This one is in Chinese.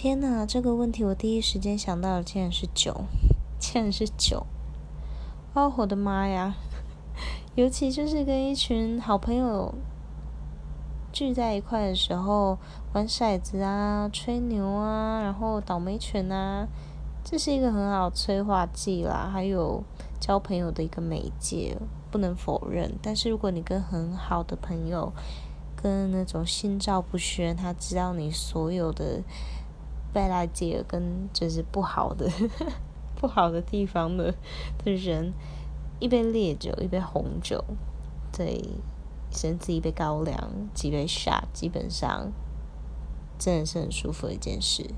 天哪，这个问题我第一时间想到的竟然是酒，竟然是酒！哦，我的妈呀！尤其就是跟一群好朋友聚在一块的时候，玩骰子啊、吹牛啊，然后倒霉拳啊，这是一个很好催化剂啦，还有交朋友的一个媒介，不能否认。但是如果你跟很好的朋友，跟那种心照不宣，他知道你所有的贝拉吉尔跟就是不好的 不好的地方的的人，一杯烈酒，一杯红酒，对，甚至一杯高粱，几杯 shot，基本上真的是很舒服的一件事。